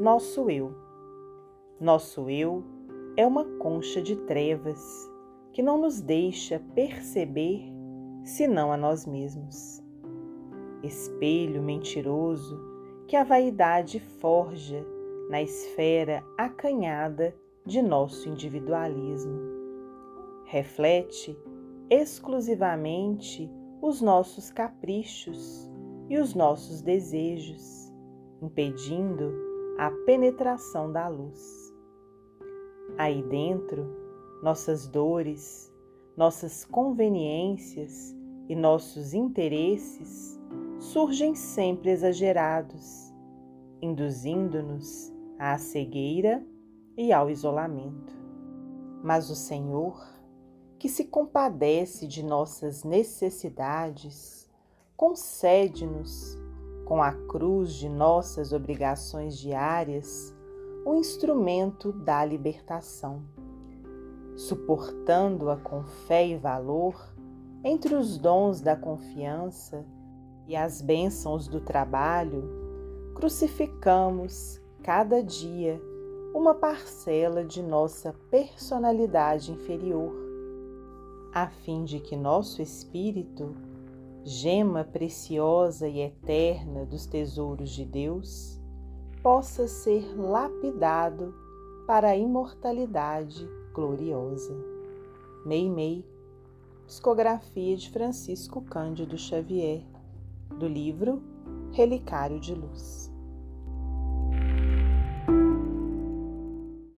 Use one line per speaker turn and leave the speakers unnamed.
nosso eu. Nosso eu é uma concha de trevas que não nos deixa perceber senão a nós mesmos. Espelho mentiroso que a vaidade forja na esfera acanhada de nosso individualismo. Reflete exclusivamente os nossos caprichos e os nossos desejos, impedindo a penetração da luz. Aí dentro, nossas dores, nossas conveniências e nossos interesses surgem sempre exagerados, induzindo-nos à cegueira e ao isolamento. Mas o Senhor, que se compadece de nossas necessidades, concede-nos, com a cruz de nossas obrigações diárias, o instrumento da libertação. Suportando-a com fé e valor, entre os dons da confiança e as bênçãos do trabalho, crucificamos cada dia uma parcela de nossa personalidade inferior, a fim de que nosso espírito, gema preciosa e eterna dos tesouros de Deus, possa ser lapidado para a imortalidade gloriosa. Meimei, psicografia de Francisco Cândido Xavier, do livro Relicário de Luz.